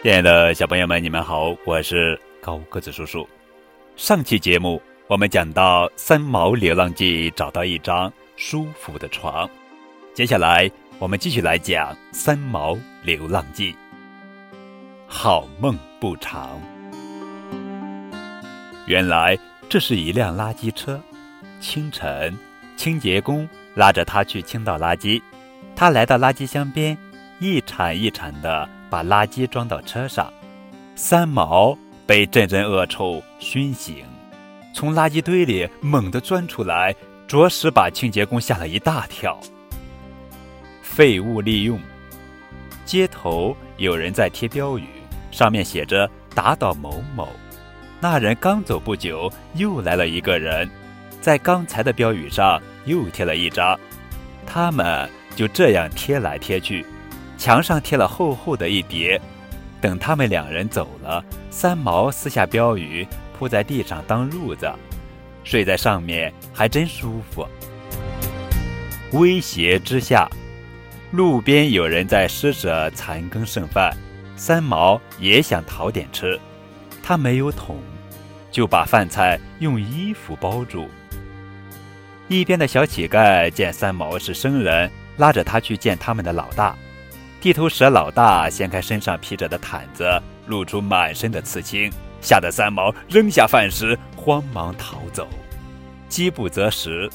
亲爱的小朋友们，你们好，我是高个子叔叔。上期节目我们讲到三毛流浪记找到一张舒服的床，接下来我们继续来讲三毛流浪记。好梦不长。原来这是一辆垃圾车。清晨，清洁工拉着他去倾倒垃圾。他来到垃圾箱边，一铲一铲的。把垃圾装到车上，三毛被阵阵恶臭熏醒，从垃圾堆里猛地钻出来，着实把清洁工吓了一大跳。废物利用，街头有人在贴标语，上面写着“打倒某某”。那人刚走不久，又来了一个人，在刚才的标语上又贴了一张，他们就这样贴来贴去。墙上贴了厚厚的一叠，等他们两人走了，三毛撕下标语铺在地上当褥子，睡在上面还真舒服。威胁之下，路边有人在施舍残羹剩饭，三毛也想讨点吃，他没有桶，就把饭菜用衣服包住。一边的小乞丐见三毛是生人，拉着他去见他们的老大。地头蛇老大掀开身上披着的毯子，露出满身的刺青，吓得三毛扔下饭食，慌忙逃走。饥不择食，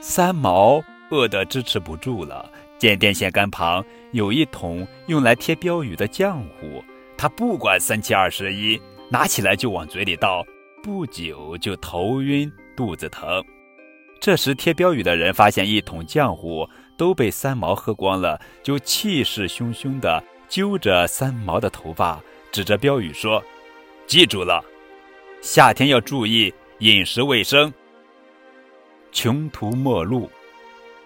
三毛饿得支持不住了。见电线杆旁有一桶用来贴标语的浆糊，他不管三七二十一，拿起来就往嘴里倒，不久就头晕肚子疼。这时贴标语的人发现一桶浆糊。都被三毛喝光了，就气势汹汹地揪着三毛的头发，指着标语说：“记住了，夏天要注意饮食卫生。”穷途末路，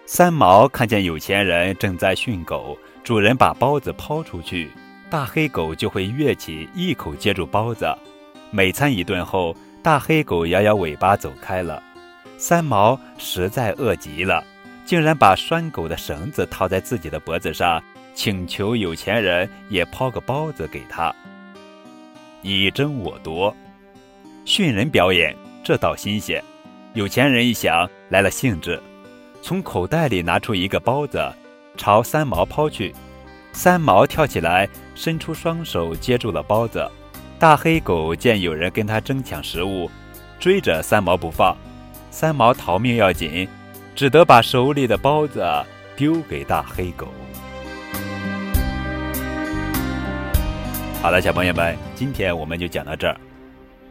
三毛看见有钱人正在训狗，主人把包子抛出去，大黑狗就会跃起，一口接住包子。每餐一顿后，大黑狗摇摇尾巴走开了。三毛实在饿极了。竟然把拴狗的绳子套在自己的脖子上，请求有钱人也抛个包子给他。你争我夺，训人表演，这倒新鲜。有钱人一想来了兴致，从口袋里拿出一个包子，朝三毛抛去。三毛跳起来，伸出双手接住了包子。大黑狗见有人跟他争抢食物，追着三毛不放。三毛逃命要紧。只得把手里的包子丢给大黑狗。好了，小朋友们，今天我们就讲到这儿，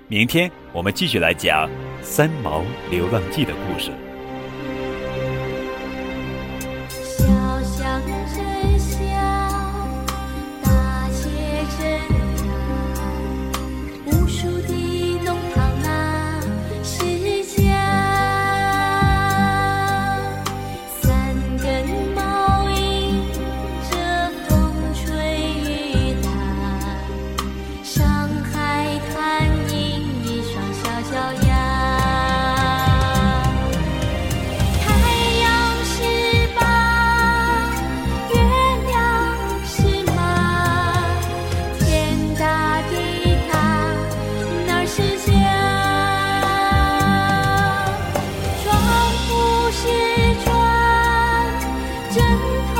明天我们继续来讲《三毛流浪记》的故事。真。